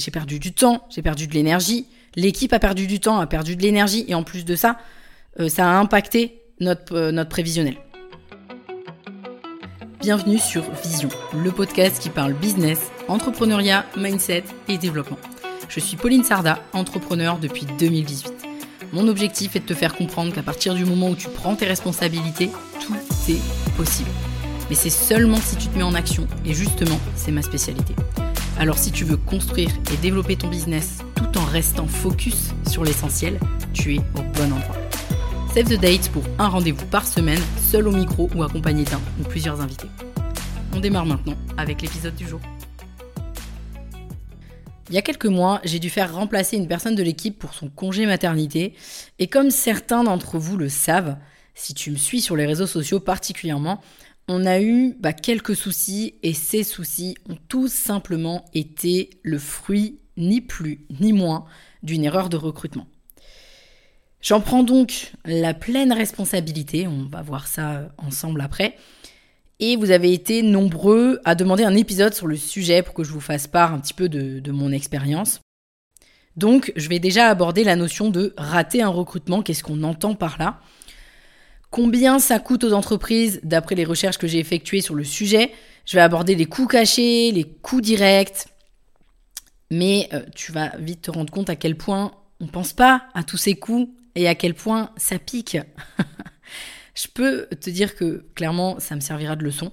j'ai perdu du temps, j'ai perdu de l'énergie, l'équipe a perdu du temps, a perdu de l'énergie, et en plus de ça, euh, ça a impacté notre, euh, notre prévisionnel. Bienvenue sur Vision, le podcast qui parle business, entrepreneuriat, mindset et développement. Je suis Pauline Sarda, entrepreneur depuis 2018. Mon objectif est de te faire comprendre qu'à partir du moment où tu prends tes responsabilités, tout est possible. Mais c'est seulement si tu te mets en action, et justement, c'est ma spécialité. Alors si tu veux construire et développer ton business tout en restant focus sur l'essentiel, tu es au bon endroit. Save the date pour un rendez-vous par semaine, seul au micro ou accompagné d'un ou plusieurs invités. On démarre maintenant avec l'épisode du jour. Il y a quelques mois, j'ai dû faire remplacer une personne de l'équipe pour son congé maternité. Et comme certains d'entre vous le savent, si tu me suis sur les réseaux sociaux particulièrement, on a eu bah, quelques soucis et ces soucis ont tout simplement été le fruit, ni plus ni moins, d'une erreur de recrutement. J'en prends donc la pleine responsabilité, on va voir ça ensemble après. Et vous avez été nombreux à demander un épisode sur le sujet pour que je vous fasse part un petit peu de mon expérience. Donc, je vais déjà aborder la notion de rater un recrutement, qu'est-ce qu'on entend par là? Combien ça coûte aux entreprises d'après les recherches que j'ai effectuées sur le sujet. Je vais aborder les coûts cachés, les coûts directs. Mais euh, tu vas vite te rendre compte à quel point on ne pense pas à tous ces coûts et à quel point ça pique. je peux te dire que clairement, ça me servira de leçon.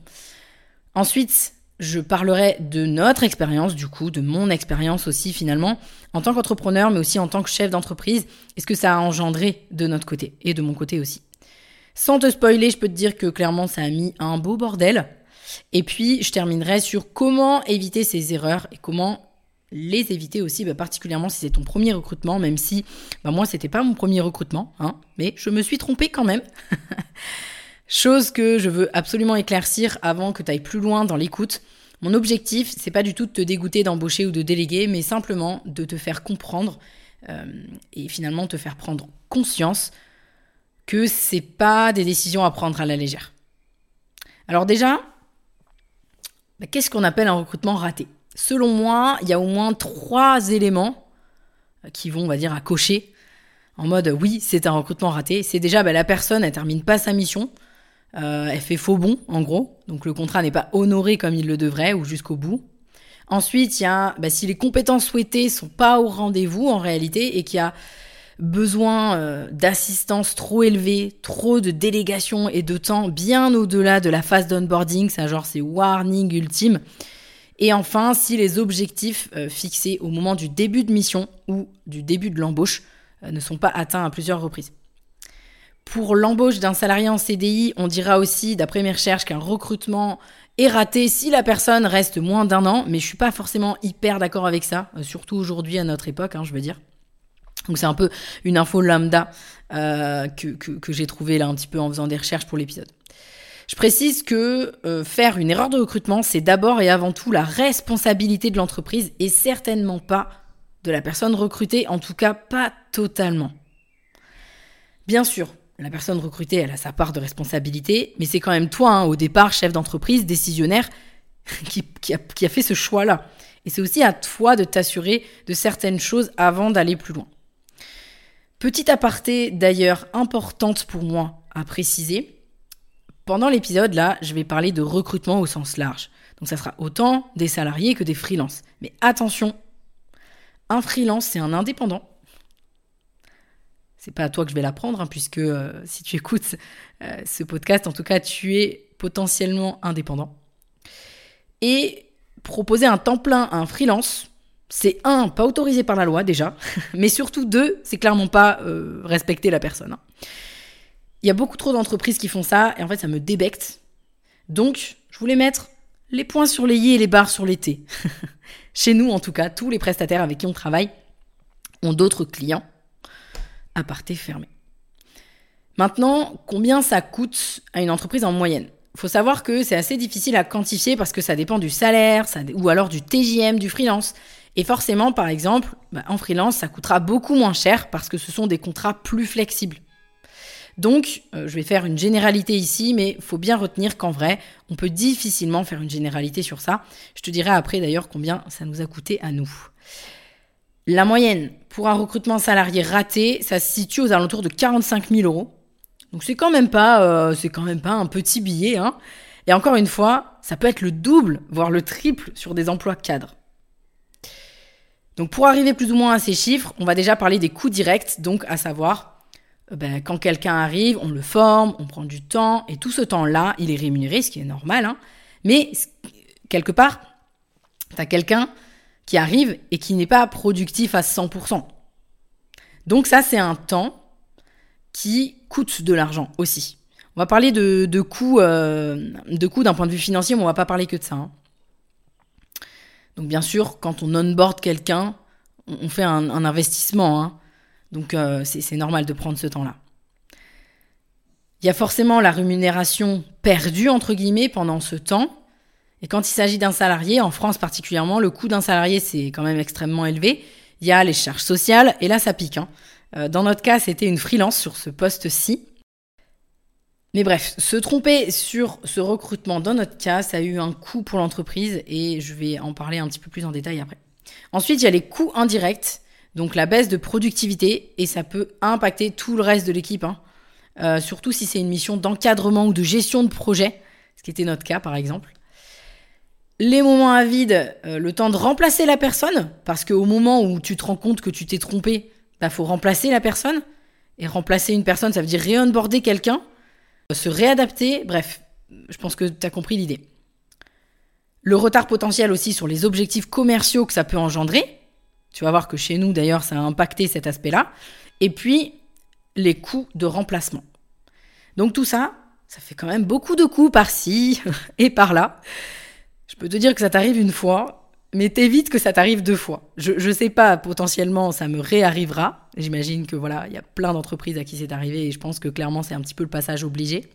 Ensuite, je parlerai de notre expérience, du coup, de mon expérience aussi finalement, en tant qu'entrepreneur, mais aussi en tant que chef d'entreprise, et ce que ça a engendré de notre côté, et de mon côté aussi? Sans te spoiler, je peux te dire que clairement, ça a mis un beau bordel. Et puis, je terminerai sur comment éviter ces erreurs et comment les éviter aussi, bah, particulièrement si c'est ton premier recrutement, même si bah, moi c'était pas mon premier recrutement, hein, mais je me suis trompée quand même. Chose que je veux absolument éclaircir avant que tu ailles plus loin dans l'écoute. Mon objectif, c'est pas du tout de te dégoûter d'embaucher ou de déléguer, mais simplement de te faire comprendre euh, et finalement te faire prendre conscience que c'est pas des décisions à prendre à la légère. Alors déjà, bah, qu'est-ce qu'on appelle un recrutement raté? Selon moi, il y a au moins trois éléments qui vont, on va dire, à cocher en mode oui, c'est un recrutement raté. C'est déjà bah, la personne, elle termine pas sa mission, euh, elle fait faux bon, en gros, donc le contrat n'est pas honoré comme il le devrait ou jusqu'au bout. Ensuite, il y a bah, si les compétences souhaitées sont pas au rendez-vous en réalité et qu'il y a besoin euh, d'assistance trop élevée, trop de délégation et de temps bien au-delà de la phase d'onboarding, ça genre c'est warning ultime. Et enfin, si les objectifs euh, fixés au moment du début de mission ou du début de l'embauche euh, ne sont pas atteints à plusieurs reprises. Pour l'embauche d'un salarié en CDI, on dira aussi, d'après mes recherches, qu'un recrutement est raté si la personne reste moins d'un an, mais je suis pas forcément hyper d'accord avec ça, surtout aujourd'hui à notre époque, hein, je veux dire. Donc c'est un peu une info lambda que, que j'ai trouvé là un petit peu en faisant des recherches pour l'épisode. Je précise que euh, faire une erreur de recrutement, c'est d'abord et avant tout la responsabilité de l'entreprise et certainement pas de la personne recrutée, en tout cas pas totalement. Bien sûr, la personne recrutée, elle a sa part de responsabilité, mais c'est quand même toi, hein, au départ, chef d'entreprise, décisionnaire, qui, a, qui a fait ce choix-là. Et c'est aussi à toi de t'assurer de certaines choses avant d'aller plus loin. Petit aparté d'ailleurs importante pour moi à préciser, pendant l'épisode, là, je vais parler de recrutement au sens large. Donc ça sera autant des salariés que des freelances. Mais attention, un freelance, c'est un indépendant. C'est pas à toi que je vais l'apprendre, hein, puisque euh, si tu écoutes euh, ce podcast, en tout cas, tu es potentiellement indépendant. Et proposer un temps plein à un freelance, c'est un, pas autorisé par la loi déjà, mais surtout deux, c'est clairement pas euh, respecter la personne. Hein. Il y a beaucoup trop d'entreprises qui font ça et en fait ça me débecte. Donc, je voulais mettre les points sur les i et les barres sur les t. Chez nous, en tout cas, tous les prestataires avec qui on travaille ont d'autres clients. à Aparté fermé. Maintenant, combien ça coûte à une entreprise en moyenne? Il faut savoir que c'est assez difficile à quantifier parce que ça dépend du salaire ou alors du TJM du freelance. Et forcément, par exemple, bah, en freelance, ça coûtera beaucoup moins cher parce que ce sont des contrats plus flexibles. Donc, euh, je vais faire une généralité ici, mais il faut bien retenir qu'en vrai, on peut difficilement faire une généralité sur ça. Je te dirai après d'ailleurs combien ça nous a coûté à nous. La moyenne pour un recrutement salarié raté, ça se situe aux alentours de 45 000 euros. Donc c'est quand même pas, euh, c'est quand même pas un petit billet. Hein. Et encore une fois, ça peut être le double, voire le triple sur des emplois cadres. Donc pour arriver plus ou moins à ces chiffres, on va déjà parler des coûts directs, donc à savoir euh, ben, quand quelqu'un arrive, on le forme, on prend du temps, et tout ce temps-là, il est rémunéré, ce qui est normal. Hein. Mais quelque part, tu quelqu'un qui arrive et qui n'est pas productif à 100%. Donc ça, c'est un temps qui coûte de l'argent aussi. On va parler de, coûts euh, de coûts d'un point de vue financier, mais on va pas parler que de ça. Hein. Donc bien sûr, quand on onboard quelqu'un, on fait un, investissement. Hein. Donc euh, c'est normal de prendre ce temps-là. Il y a forcément la rémunération perdue, entre guillemets, pendant ce temps. Et quand il s'agit d'un salarié, en France particulièrement, le coût d'un salarié, c'est quand même extrêmement élevé. Il y a les charges sociales, et là, ça pique. Hein. Euh, dans notre cas, c'était une freelance sur ce poste-ci. Mais bref, se tromper sur ce recrutement dans notre cas, ça a eu un coût pour l'entreprise et je vais en parler un petit peu plus en détail après. Ensuite, il y a les coûts indirects, donc la baisse de productivité et ça peut impacter tout le reste de l'équipe, hein. euh, surtout si c'est une mission d'encadrement ou de gestion de projet, ce qui était notre cas par exemple. Les moments à vide, euh, le temps de remplacer la personne, parce qu'au moment où tu te rends compte que tu t'es trompé, bah faut remplacer la personne. Et remplacer une personne, ça veut dire réonboarder quelqu'un se réadapter, bref, je pense que tu as compris l'idée. Le retard potentiel aussi sur les objectifs commerciaux que ça peut engendrer. Tu vas voir que chez nous, d'ailleurs, ça a impacté cet aspect-là. Et puis, les coûts de remplacement. Donc tout ça, ça fait quand même beaucoup de coûts par-ci et par-là. Je peux te dire que ça t'arrive une fois, mais t'évites que ça t'arrive deux fois. Je, je sais pas, potentiellement, ça me réarrivera. J'imagine que voilà, il y a plein d'entreprises à qui c'est arrivé et je pense que clairement, c'est un petit peu le passage obligé.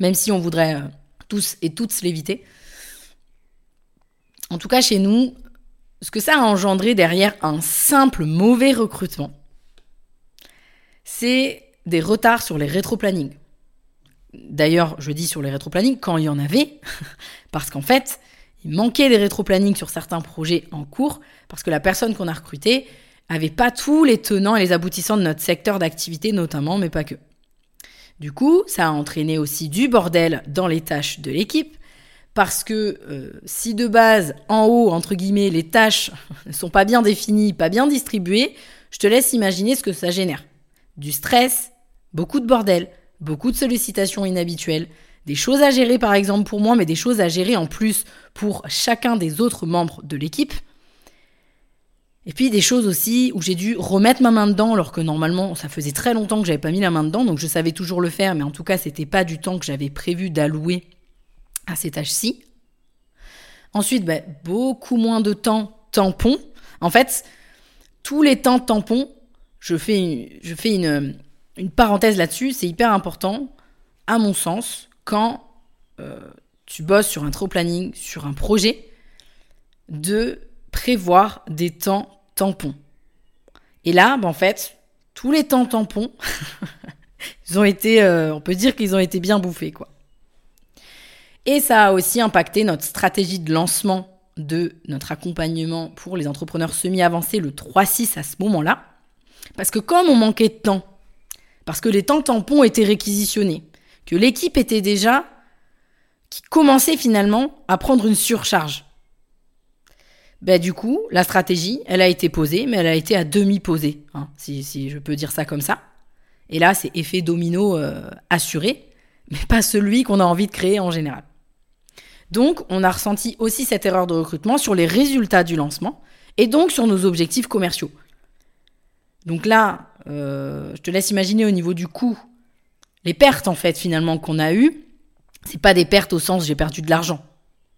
Même si on voudrait euh, tous et toutes l'éviter. En tout cas, chez nous, ce que ça a engendré derrière un simple mauvais recrutement, c'est des retards sur les rétro-plannings. D'ailleurs, je dis sur les rétro-plannings quand il y en avait, parce qu'en fait, il manquait des rétro-plannings sur certains projets en cours parce que la personne qu'on a recrutée avait pas tous les tenants et les aboutissants de notre secteur d'activité notamment, mais pas que. Du coup, ça a entraîné aussi du bordel dans les tâches de l'équipe parce que euh, si de base, en haut, entre guillemets, les tâches ne sont pas bien définies, pas bien distribuées, je te laisse imaginer ce que ça génère. Du stress, beaucoup de bordel, beaucoup de sollicitations inhabituelles, des choses à gérer par exemple pour moi, mais des choses à gérer en plus pour chacun des autres membres de l'équipe. Et puis des choses aussi où j'ai dû remettre ma main dedans, alors que normalement ça faisait très longtemps que j'avais pas mis la main dedans, donc je savais toujours le faire, mais en tout cas c'était pas du temps que j'avais prévu d'allouer à ces tâches-ci. Ensuite, bah, beaucoup moins de temps tampon. En fait, tous les temps tampons, je fais je fais une, une parenthèse là-dessus, c'est hyper important, à mon sens, quand euh, tu bosses sur un trop planning, sur un projet, de prévoir des temps tampons. Et là, ben, en fait, tous les temps tampons, ils ont été, euh, on peut dire qu'ils ont été bien bouffés, quoi. Et ça a aussi impacté notre stratégie de lancement de notre accompagnement pour les entrepreneurs semi-avancés le 3-6 à ce moment-là. Parce que comme on manquait de temps, parce que les temps tampons étaient réquisitionnés, que l'équipe était déjà, qui commençait finalement à prendre une surcharge. Ben, du coup, la stratégie, elle a été posée, mais elle a été à demi posée, hein, si, je peux dire ça comme ça. Et là, c'est effet domino euh, assuré, mais pas celui qu'on a envie de créer en général. Donc, on a ressenti aussi cette erreur de recrutement sur les résultats du lancement et donc sur nos objectifs commerciaux. Donc là, euh, je te laisse imaginer au niveau du coût les pertes en fait finalement qu'on a eues, c'est pas des pertes au sens j'ai perdu de l'argent,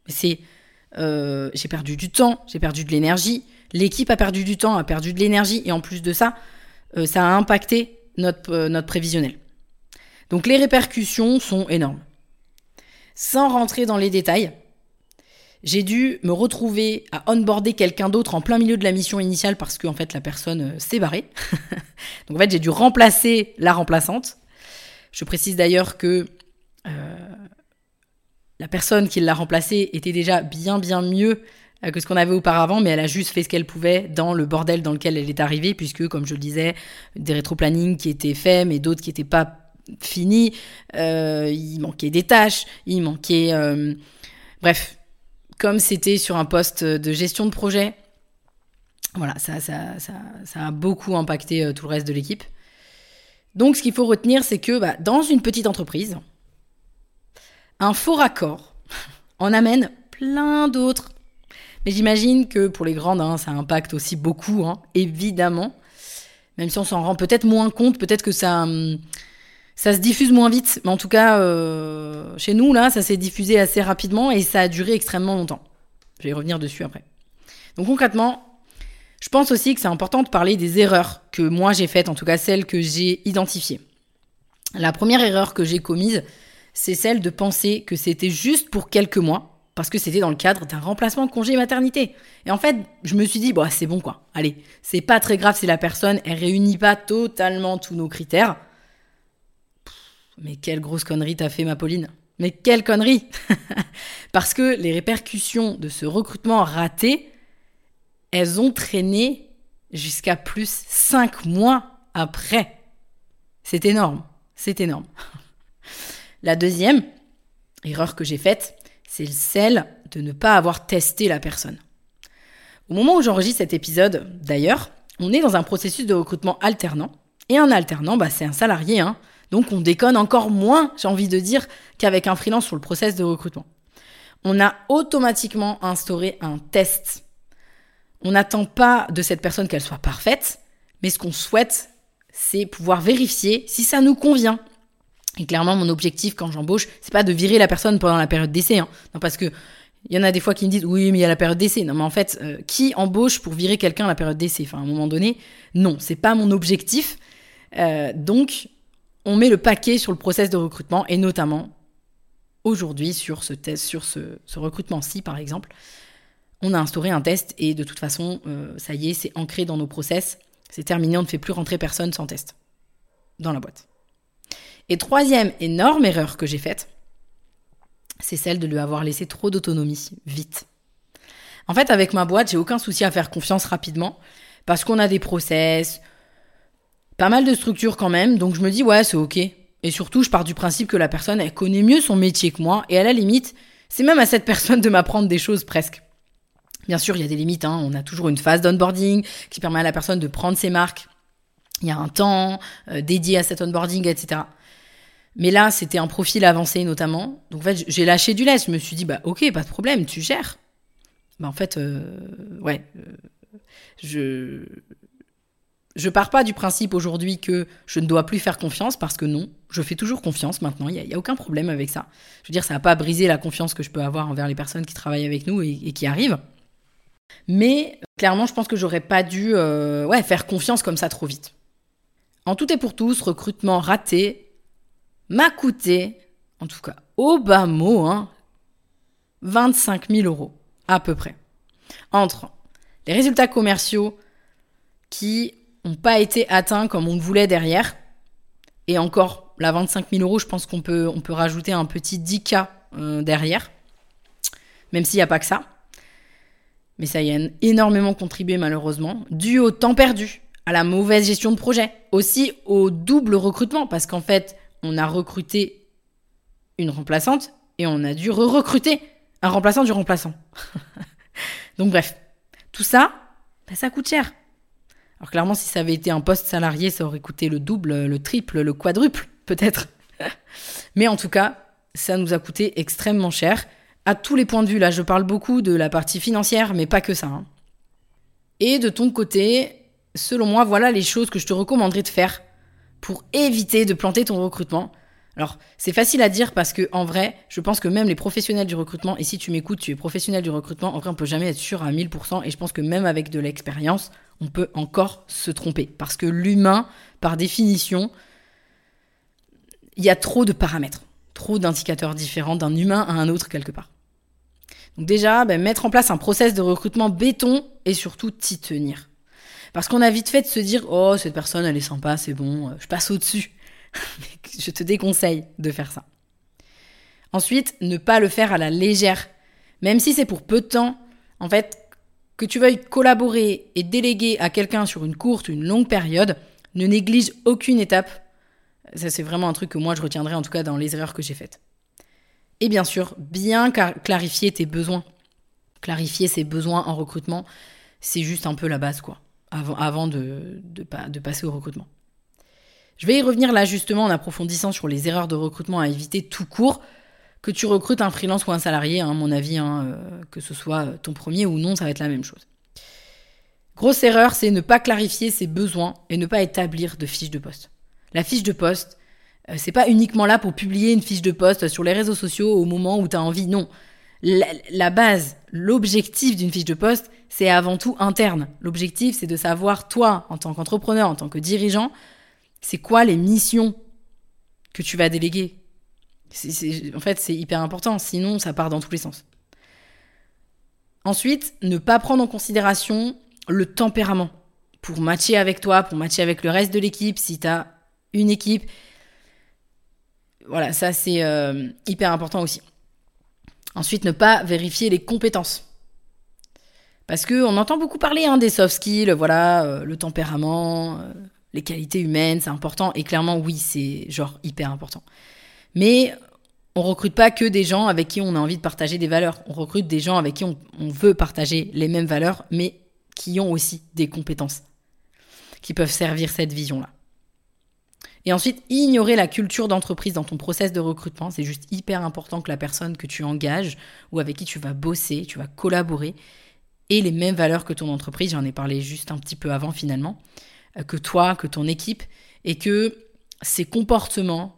c'est euh, j'ai perdu du temps, j'ai perdu de l'énergie, l'équipe a perdu du temps, a perdu de l'énergie et en plus de ça, euh, ça a impacté notre, euh, notre prévisionnel. Donc les répercussions sont énormes. Sans rentrer dans les détails, j'ai dû me retrouver à onboarder quelqu'un d'autre en plein milieu de la mission initiale parce qu'en fait la personne s'est barrée. Donc en fait j'ai dû remplacer la remplaçante. Je précise d'ailleurs que euh, la personne qui l'a remplacé était déjà bien bien mieux euh, que ce qu'on avait auparavant, mais elle a juste fait ce qu'elle pouvait dans le bordel dans lequel elle est arrivée, puisque, comme je le disais, des rétro-plannings qui étaient faits, mais d'autres qui n'étaient pas finis, euh, il manquait des tâches, il manquait... Bref, comme c'était sur un poste de gestion de projet, voilà, ça a beaucoup impacté tout le reste de l'équipe. Donc, ce qu'il faut retenir, c'est que bah, dans une petite entreprise, un faux raccord en amène plein d'autres. Mais j'imagine que pour les grandes, hein, ça impacte aussi beaucoup, hein, évidemment. Même si on s'en rend peut-être moins compte, peut-être que ça, hum, ça se diffuse moins vite. Mais en tout cas, euh, chez nous, là, ça s'est diffusé assez rapidement et ça a duré extrêmement longtemps. Je vais y revenir dessus après. Donc concrètement, je pense aussi que c'est important de parler des erreurs que moi j'ai faites, en tout cas celles que j'ai identifiées. La première erreur que j'ai commise, c'est celle de penser que c'était juste pour quelques mois, parce que c'était dans le cadre d'un remplacement de congé maternité. Et en fait, je me suis dit, bon, c'est bon quoi. Allez, c'est pas très grave si la personne, elle réunit pas totalement tous nos critères. Mais quelle grosse connerie t'as fait, ma Pauline. Mais quelle connerie Parce que les répercussions de ce recrutement raté, elles ont traîné jusqu'à plus 5 mois après. C'est énorme, c'est énorme. La deuxième erreur que j'ai faite, c'est celle de ne pas avoir testé la personne. Au moment où j'enregistre cet épisode, d'ailleurs, on est dans un processus de recrutement alternant. Et un alternant, bah, c'est un salarié, hein. donc on déconne encore moins, j'ai envie de dire, qu'avec un freelance sur le process de recrutement. On a automatiquement instauré un test. On n'attend pas de cette personne qu'elle soit parfaite, mais ce qu'on souhaite, c'est pouvoir vérifier si ça nous convient. Et clairement, mon objectif quand j'embauche, c'est pas de virer la personne pendant la période d'essai. Hein. Non, parce que il y en a des fois qui me disent oui, mais il y a la période d'essai. Non, mais en fait, euh, qui embauche pour virer quelqu'un à la période d'essai? Enfin, à un moment donné, non, c'est pas mon objectif. Euh, donc, on met le paquet sur le process de recrutement et notamment aujourd'hui sur ce test, sur ce, recrutement-ci, par exemple, on a instauré un test et de toute façon, euh, ça y est, c'est ancré dans nos process. C'est terminé, on ne fait plus rentrer personne sans test dans la boîte. Et troisième énorme erreur que j'ai faite, c'est celle de lui avoir laissé trop d'autonomie, vite. En fait, avec ma boîte, j'ai aucun souci à faire confiance rapidement, parce qu'on a des process, pas mal de structures quand même, donc je me dis, ouais, c'est ok. Et surtout, je pars du principe que la personne, elle connaît mieux son métier que moi, et à la limite, c'est même à cette personne de m'apprendre des choses presque. Bien sûr, il y a des limites, hein. on a toujours une phase d'onboarding qui permet à la personne de prendre ses marques. Il y a un temps euh, dédié à cet onboarding, etc. Mais là, c'était un profil avancé notamment. Donc en fait, j'ai lâché du lait. Je me suis dit, bah ok, pas de problème, tu gères. Bah en fait, euh, ouais, euh, je je pars pas du principe aujourd'hui que je ne dois plus faire confiance parce que non, je fais toujours confiance maintenant. Il n'y a, aucun problème avec ça. Je veux dire, ça n'a pas brisé la confiance que je peux avoir envers les personnes qui travaillent avec nous et, qui arrivent. Mais clairement, je pense que j'aurais pas dû euh, faire confiance comme ça trop vite. En tout et pour tous, recrutement raté, m'a coûté, en tout cas au bas mot, hein, 25 000 euros, à peu près. Entre les résultats commerciaux qui n'ont pas été atteints comme on le voulait derrière, et encore, la 25 000 euros, je pense qu'on peut, on peut rajouter un petit 10K euh, derrière, même s'il n'y a pas que ça. Mais ça y a énormément contribué malheureusement, dû au temps perdu, à la mauvaise gestion de projet, aussi au double recrutement, parce qu'en fait, on a recruté une remplaçante et on a dû re-recruter un remplaçant du remplaçant. Donc bref, tout ça, bah, ça coûte cher. Alors clairement, si ça avait été un poste salarié, ça aurait coûté le double, le triple, le quadruple, peut-être. Mais en tout cas, ça nous a coûté extrêmement cher à tous les points de vue. Là, je parle beaucoup de la partie financière, mais pas que ça. Hein. Et de ton côté, selon moi, voilà les choses que je te recommanderais de faire pour éviter de planter ton recrutement. Alors, c'est facile à dire parce que en vrai, je pense que même les professionnels du recrutement, et si tu m'écoutes, tu es professionnel du recrutement, en vrai, on peut jamais être sûr à 1000%, et je pense que même avec de l'expérience, on peut encore se tromper. Parce que l'humain, par définition, il y a trop de paramètres, trop d'indicateurs différents d'un humain à un autre quelque part. Donc déjà, ben, mettre en place un process de recrutement béton et surtout t'y tenir. Parce qu'on a vite fait de se dire Oh, cette personne, elle est sympa, c'est bon, euh, je passe au-dessus. je te déconseille de faire ça. Ensuite, ne pas le faire à la légère. Même si c'est pour peu de temps, En fait, que tu veuilles collaborer et déléguer à quelqu'un sur une courte ou une longue période, ne néglige aucune étape. Ça, c'est vraiment un truc que moi, je retiendrai en tout cas dans les erreurs que j'ai faites. Et bien sûr, bien clarifier tes besoins. Clarifier ses besoins en recrutement, c'est juste un peu la base, quoi, avant, de, passer au recrutement. Je vais y revenir là justement en approfondissant sur les erreurs de recrutement à éviter tout court. Que tu recrutes un freelance ou un salarié, hein, à mon avis, hein, euh, que ce soit ton premier ou non, ça va être la même chose. Grosse erreur, c'est ne pas clarifier ses besoins et ne pas établir de fiche de poste. La fiche de poste, euh, c'est pas uniquement là pour publier une fiche de poste sur les réseaux sociaux au moment où tu as envie. Non. la base, l'objectif d'une fiche de poste, c'est avant tout interne. L'objectif, c'est de savoir, toi, en tant qu'entrepreneur, en tant que dirigeant, c'est quoi les missions que tu vas déléguer En fait, c'est hyper important, sinon ça part dans tous les sens. Ensuite, ne pas prendre en considération le tempérament pour matcher avec toi, pour matcher avec le reste de l'équipe, si tu as une équipe. Voilà, ça c'est euh, hyper important aussi. Ensuite, ne pas vérifier les compétences. Parce qu'on entend beaucoup parler hein, des soft skills, voilà, euh, le tempérament, euh, les qualités humaines, c'est important. Et clairement, oui, c'est genre hyper important. Mais on recrute pas que des gens avec qui on a envie de partager des valeurs. On recrute des gens avec qui on, veut partager les mêmes valeurs, mais qui ont aussi des compétences qui peuvent servir cette vision-là. Et ensuite, ignorer la culture d'entreprise dans ton process de recrutement. C'est juste hyper important que la personne que tu engages ou avec qui tu vas bosser, tu vas collaborer, ait les mêmes valeurs que ton entreprise. J'en ai parlé juste un petit peu avant finalement que toi, que ton équipe, et que ces comportements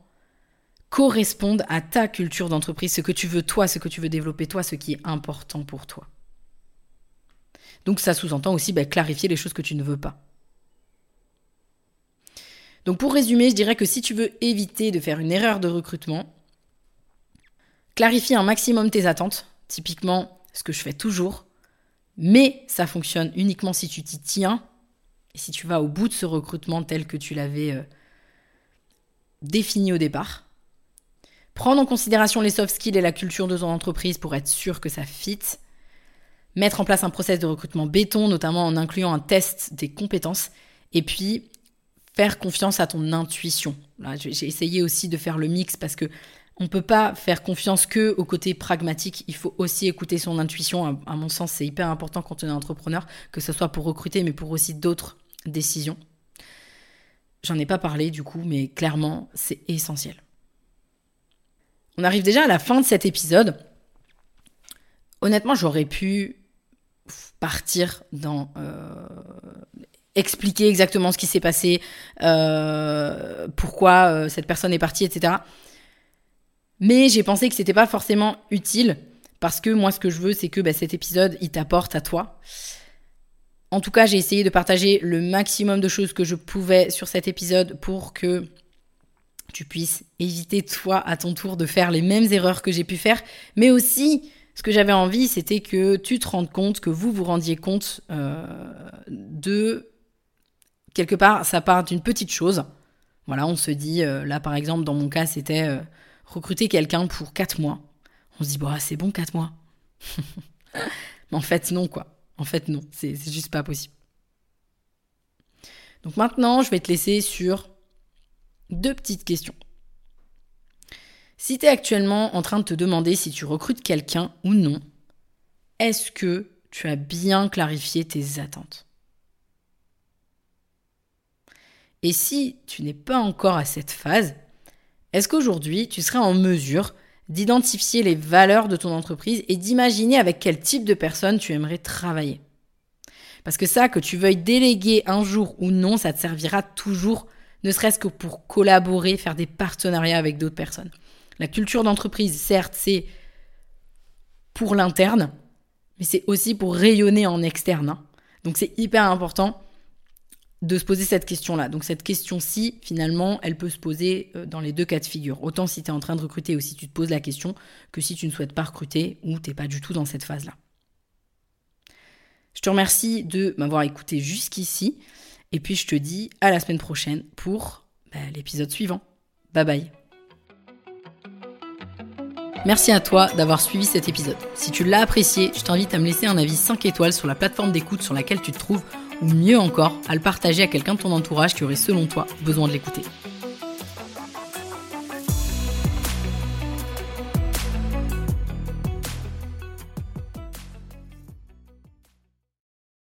correspondent à ta culture d'entreprise, ce que tu veux toi, ce que tu veux développer toi, ce qui est important pour toi. Donc ça sous-entend aussi bah, clarifier les choses que tu ne veux pas. Donc pour résumer, je dirais que si tu veux éviter de faire une erreur de recrutement, clarifie un maximum tes attentes, typiquement ce que je fais toujours, mais ça fonctionne uniquement si tu t'y tiens et si tu vas au bout de ce recrutement tel que tu l'avais euh, défini au départ, prendre en considération les soft skills et la culture de ton entreprise pour être sûr que ça fit, mettre en place un process de recrutement béton, notamment en incluant un test des compétences, et puis faire confiance à ton intuition. J'ai essayé aussi de faire le mix parce que on ne peut pas faire confiance que au côté pragmatique. Il faut aussi écouter son intuition. À, mon sens, c'est hyper important quand on est entrepreneur, que ce soit pour recruter, mais pour aussi d'autres décisions. J'en ai pas parlé du coup, mais clairement, c'est essentiel. On arrive déjà à la fin de cet épisode. Honnêtement, j'aurais pu partir dans euh, expliquer exactement ce qui s'est passé, euh, pourquoi euh, cette personne est partie, etc. Mais j'ai pensé que c'était pas forcément utile parce que moi, ce que je veux, c'est que bah, cet épisode, il t'apporte à toi. En tout cas, j'ai essayé de partager le maximum de choses que je pouvais sur cet épisode pour que tu puisses éviter, toi, à ton tour, de faire les mêmes erreurs que j'ai pu faire. Mais aussi, ce que j'avais envie, c'était que tu te rendes compte, que vous vous rendiez compte euh, de... Quelque part, ça part d'une petite chose. Voilà, on se dit, euh, là par exemple, dans mon cas, c'était euh, recruter quelqu'un pour 4 mois. On se dit, bah, c'est bon 4 mois. Mais en fait, non, quoi. En fait, non, c'est juste pas possible. Donc maintenant, je vais te laisser sur deux petites questions. Si tu es actuellement en train de te demander si tu recrutes quelqu'un ou non, est-ce que tu as bien clarifié tes attentes? Et si tu n'es pas encore à cette phase, est-ce qu'aujourd'hui, tu serais en mesure d'identifier les valeurs de ton entreprise et d'imaginer avec quel type de personne tu aimerais travailler? Parce que ça, que tu veuilles déléguer un jour ou non, ça te servira toujours, ne serait-ce que pour collaborer, faire des partenariats avec d'autres personnes. La culture d'entreprise, certes, c'est pour l'interne, mais c'est aussi pour rayonner en externe. Hein. Donc c'est hyper important de se poser cette question-là. Donc cette question-ci, finalement, elle peut se poser euh, dans les deux cas de figure. Autant si tu es en train de recruter ou si tu te poses la question, que si tu ne souhaites pas recruter ou tu n'es pas du tout dans cette phase-là. Je te remercie de m'avoir écouté jusqu'ici. Et puis je te dis à la semaine prochaine pour bah, l'épisode suivant. Bye bye. Merci à toi d'avoir suivi cet épisode. Si tu l'as apprécié, je t'invite à me laisser un avis 5 étoiles sur la plateforme d'écoute sur laquelle tu te trouves, ou mieux encore, à le partager à quelqu'un de ton entourage qui aurait selon toi besoin de l'écouter.